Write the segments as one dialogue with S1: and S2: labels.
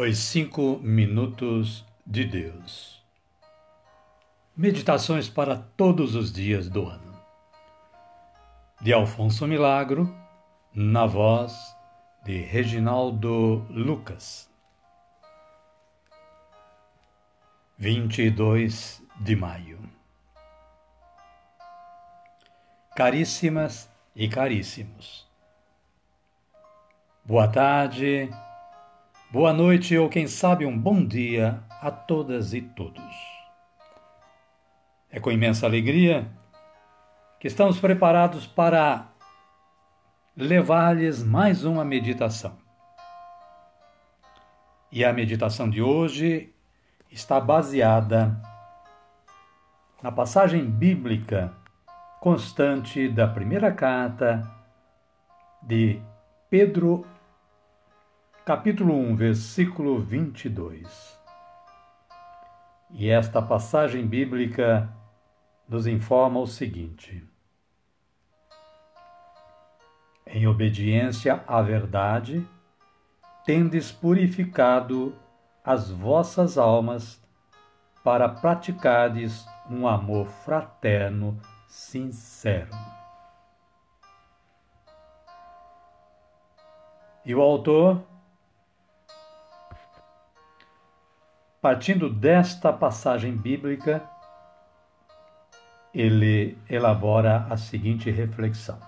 S1: Os Cinco Minutos de Deus. Meditações para todos os dias do ano. De Alfonso Milagro, na voz de Reginaldo Lucas. 22 de maio. Caríssimas e caríssimos. Boa tarde Boa noite ou quem sabe um bom dia a todas e todos. É com imensa alegria que estamos preparados para levar-lhes mais uma meditação. E a meditação de hoje está baseada na passagem bíblica constante da primeira carta de Pedro capítulo 1, versículo 22. E esta passagem bíblica nos informa o seguinte: Em obediência à verdade, tendes purificado as vossas almas para praticardes um amor fraterno sincero. E o autor Partindo desta passagem bíblica, ele elabora a seguinte reflexão.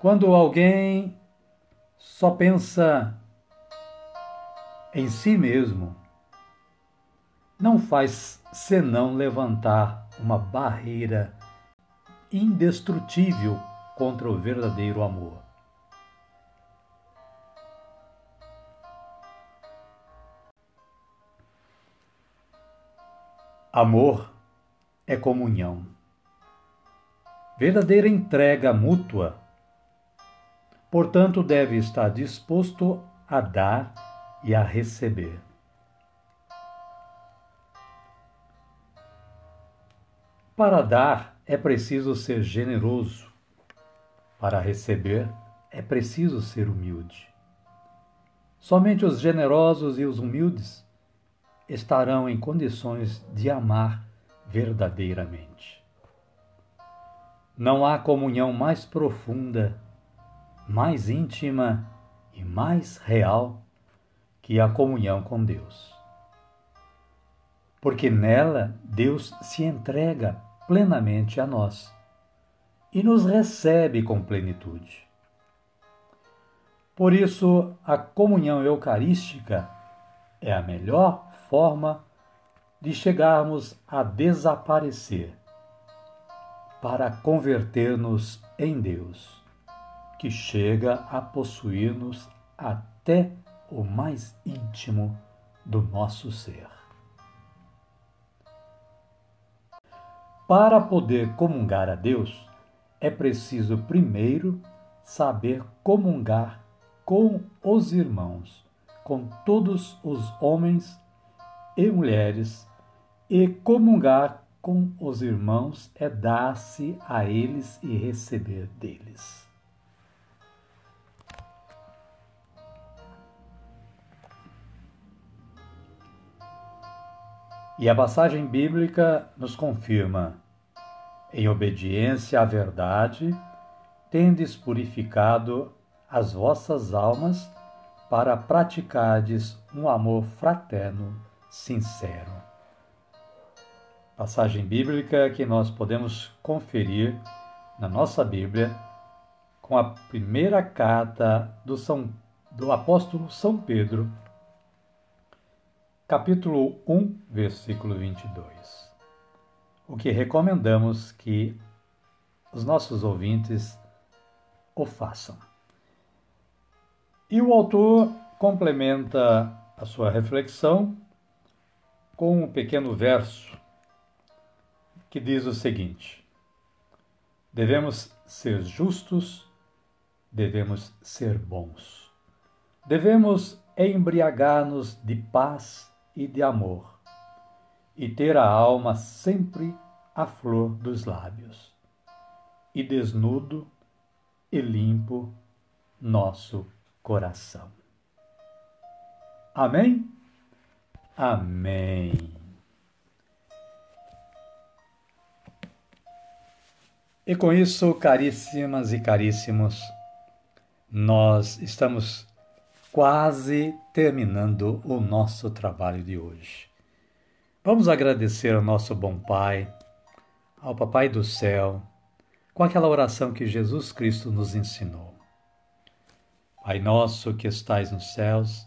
S1: Quando alguém só pensa em si mesmo, não faz senão levantar uma barreira indestrutível contra o verdadeiro amor. Amor é comunhão. Verdadeira entrega mútua. Portanto, deve estar disposto a dar e a receber. Para dar é preciso ser generoso. Para receber é preciso ser humilde. Somente os generosos e os humildes estarão em condições de amar verdadeiramente. Não há comunhão mais profunda, mais íntima e mais real que a comunhão com Deus. Porque nela Deus se entrega plenamente a nós e nos recebe com plenitude. Por isso, a comunhão eucarística é a melhor forma de chegarmos a desaparecer para converter-nos em Deus, que chega a possuir-nos até o mais íntimo do nosso ser. Para poder comungar a Deus, é preciso primeiro saber comungar com os irmãos, com todos os homens e mulheres, e comungar com os irmãos é dar-se a eles e receber deles. E a passagem bíblica nos confirma: em obediência à verdade, tendes purificado as vossas almas para praticardes um amor fraterno sincero. Passagem bíblica que nós podemos conferir na nossa Bíblia com a primeira carta do, São, do apóstolo São Pedro, capítulo 1, versículo 22. O que recomendamos que os nossos ouvintes o façam. E o autor complementa a sua reflexão com um pequeno verso que diz o seguinte: Devemos ser justos, devemos ser bons, devemos embriagar-nos de paz e de amor, e ter a alma sempre à flor dos lábios, e desnudo e limpo nosso coração. Amém? Amém. E com isso, caríssimas e caríssimos, nós estamos quase terminando o nosso trabalho de hoje. Vamos agradecer ao nosso bom Pai, ao Papai do céu, com aquela oração que Jesus Cristo nos ensinou. Pai nosso que estais nos céus,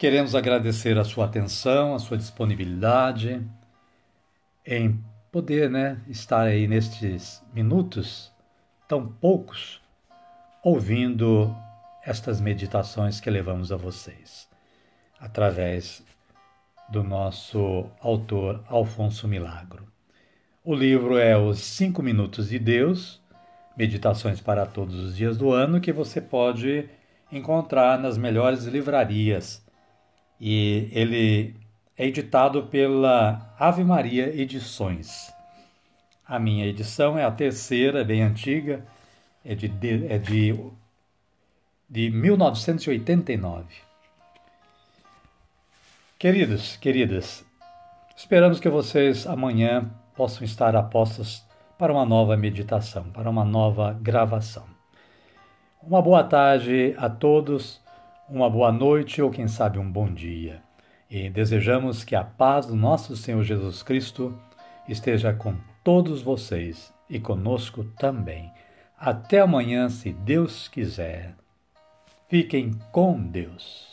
S1: Queremos agradecer a sua atenção, a sua disponibilidade em poder né, estar aí nestes minutos, tão poucos, ouvindo estas meditações que levamos a vocês, através do nosso autor Alfonso Milagro. O livro é Os Cinco Minutos de Deus, Meditações para Todos os Dias do Ano, que você pode encontrar nas melhores livrarias. E ele é editado pela Ave Maria Edições. A minha edição é a terceira, bem antiga, é de, é de, de 1989. Queridos, queridas, esperamos que vocês amanhã possam estar apostos para uma nova meditação, para uma nova gravação. Uma boa tarde a todos, uma boa noite ou quem sabe um bom dia e desejamos que a paz do nosso Senhor Jesus Cristo esteja com todos vocês e conosco também. Até amanhã, se Deus quiser. Fiquem com Deus.